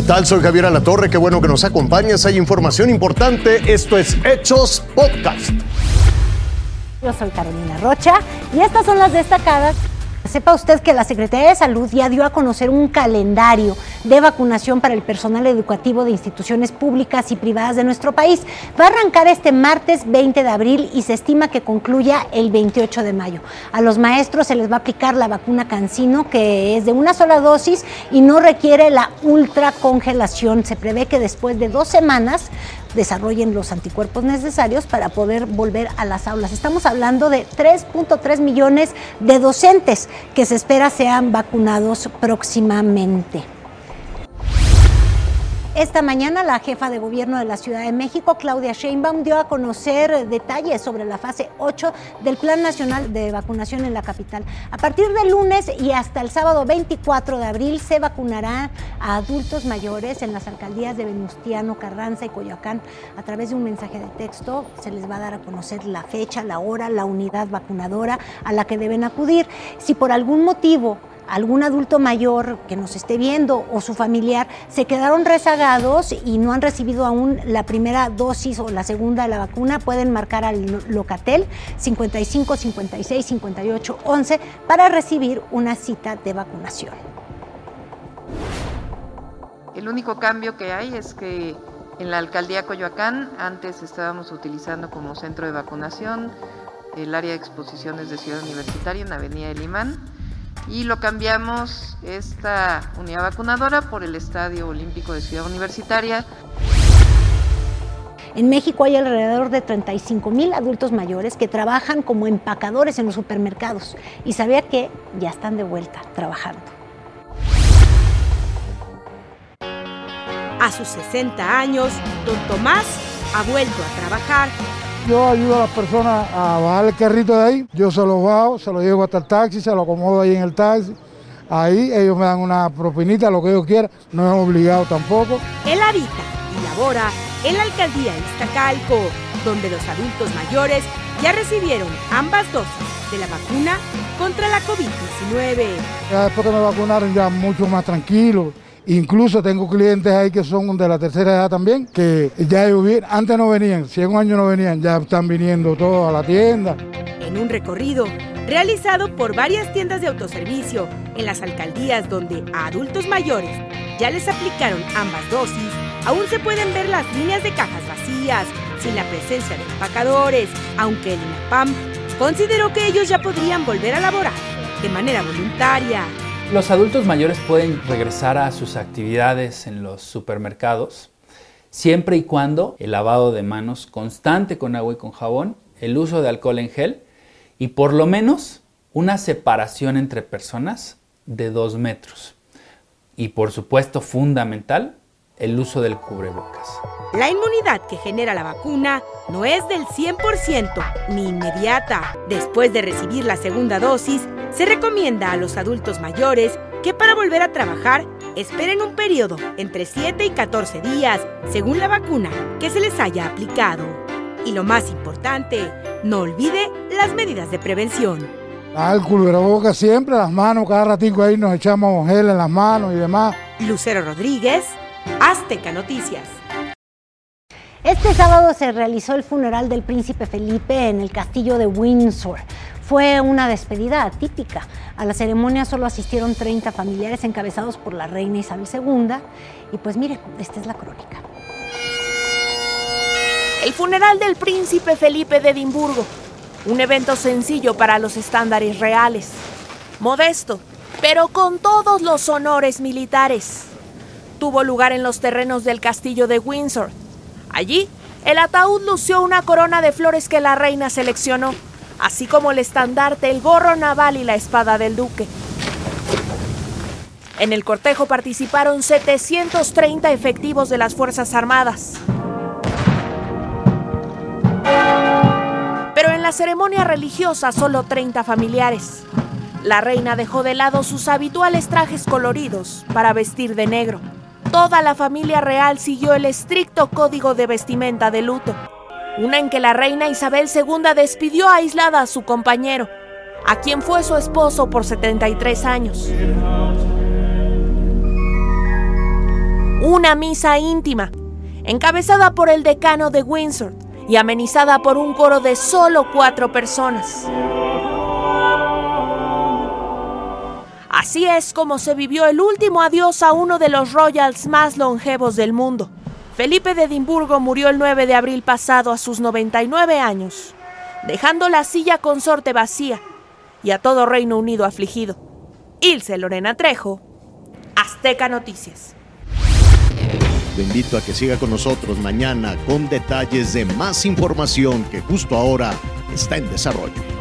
tal? Soy Javier Alatorre, qué bueno que nos acompañas. Hay información importante. Esto es Hechos Podcast. Yo soy Carolina Rocha y estas son las destacadas Sepa usted que la Secretaría de Salud ya dio a conocer un calendario de vacunación para el personal educativo de instituciones públicas y privadas de nuestro país. Va a arrancar este martes 20 de abril y se estima que concluya el 28 de mayo. A los maestros se les va a aplicar la vacuna Cancino, que es de una sola dosis y no requiere la ultracongelación. Se prevé que después de dos semanas desarrollen los anticuerpos necesarios para poder volver a las aulas. Estamos hablando de 3.3 millones de docentes que se espera sean vacunados próximamente. Esta mañana la jefa de gobierno de la Ciudad de México, Claudia Sheinbaum, dio a conocer detalles sobre la fase 8 del Plan Nacional de Vacunación en la capital. A partir del lunes y hasta el sábado 24 de abril se vacunará a adultos mayores en las alcaldías de Venustiano, Carranza y Coyoacán. A través de un mensaje de texto se les va a dar a conocer la fecha, la hora, la unidad vacunadora a la que deben acudir. Si por algún motivo algún adulto mayor que nos esté viendo o su familiar se quedaron rezagados y no han recibido aún la primera dosis o la segunda de la vacuna, pueden marcar al Locatel 55 56 58 11 para recibir una cita de vacunación. El único cambio que hay es que en la alcaldía Coyoacán antes estábamos utilizando como centro de vacunación el área de exposiciones de Ciudad Universitaria en Avenida Imán y lo cambiamos esta unidad vacunadora por el Estadio Olímpico de Ciudad Universitaria. En México hay alrededor de 35 mil adultos mayores que trabajan como empacadores en los supermercados y sabía que ya están de vuelta trabajando. A sus 60 años, don Tomás ha vuelto a trabajar yo ayudo a las personas a bajar el carrito de ahí, yo se lo bajo, se lo llevo hasta el taxi, se lo acomodo ahí en el taxi. Ahí ellos me dan una propinita, lo que ellos quieran, no es obligado tampoco. Él habita y labora en la alcaldía Iztacalco, donde los adultos mayores ya recibieron ambas dosis de la vacuna contra la COVID-19. después que me vacunaron ya mucho más tranquilo Incluso tengo clientes ahí que son de la tercera edad también, que ya antes no venían, si un año no venían, ya están viniendo todos a la tienda. En un recorrido realizado por varias tiendas de autoservicio en las alcaldías donde a adultos mayores ya les aplicaron ambas dosis, aún se pueden ver las líneas de cajas vacías, sin la presencia de empacadores, aunque el INAPAM consideró que ellos ya podrían volver a laborar de manera voluntaria los adultos mayores pueden regresar a sus actividades en los supermercados siempre y cuando el lavado de manos constante con agua y con jabón, el uso de alcohol en gel y por lo menos una separación entre personas de dos metros. Y por supuesto fundamental, el uso del cubrebocas. La inmunidad que genera la vacuna no es del 100% ni inmediata. Después de recibir la segunda dosis, se recomienda a los adultos mayores que para volver a trabajar esperen un periodo entre 7 y 14 días, según la vacuna que se les haya aplicado. Y lo más importante, no olvide las medidas de prevención. Al boca siempre, las manos, cada ratito ahí nos echamos gel en las manos y demás. Lucero Rodríguez, Azteca Noticias. Este sábado se realizó el funeral del príncipe Felipe en el castillo de Windsor. Fue una despedida atípica. A la ceremonia solo asistieron 30 familiares encabezados por la reina Isabel II. Y pues mire, esta es la crónica. El funeral del príncipe Felipe de Edimburgo. Un evento sencillo para los estándares reales. Modesto, pero con todos los honores militares. Tuvo lugar en los terrenos del castillo de Windsor, Allí, el ataúd lució una corona de flores que la reina seleccionó, así como el estandarte, el gorro naval y la espada del duque. En el cortejo participaron 730 efectivos de las Fuerzas Armadas. Pero en la ceremonia religiosa solo 30 familiares. La reina dejó de lado sus habituales trajes coloridos para vestir de negro toda la familia real siguió el estricto código de vestimenta de luto, una en que la reina Isabel II despidió aislada a su compañero, a quien fue su esposo por 73 años. una misa íntima, encabezada por el decano de Windsor y amenizada por un coro de solo cuatro personas. Así es como se vivió el último adiós a uno de los royals más longevos del mundo. Felipe de Edimburgo murió el 9 de abril pasado a sus 99 años, dejando la silla consorte vacía y a todo Reino Unido afligido. Ilse Lorena Trejo, Azteca Noticias. Te invito a que siga con nosotros mañana con detalles de más información que justo ahora está en desarrollo.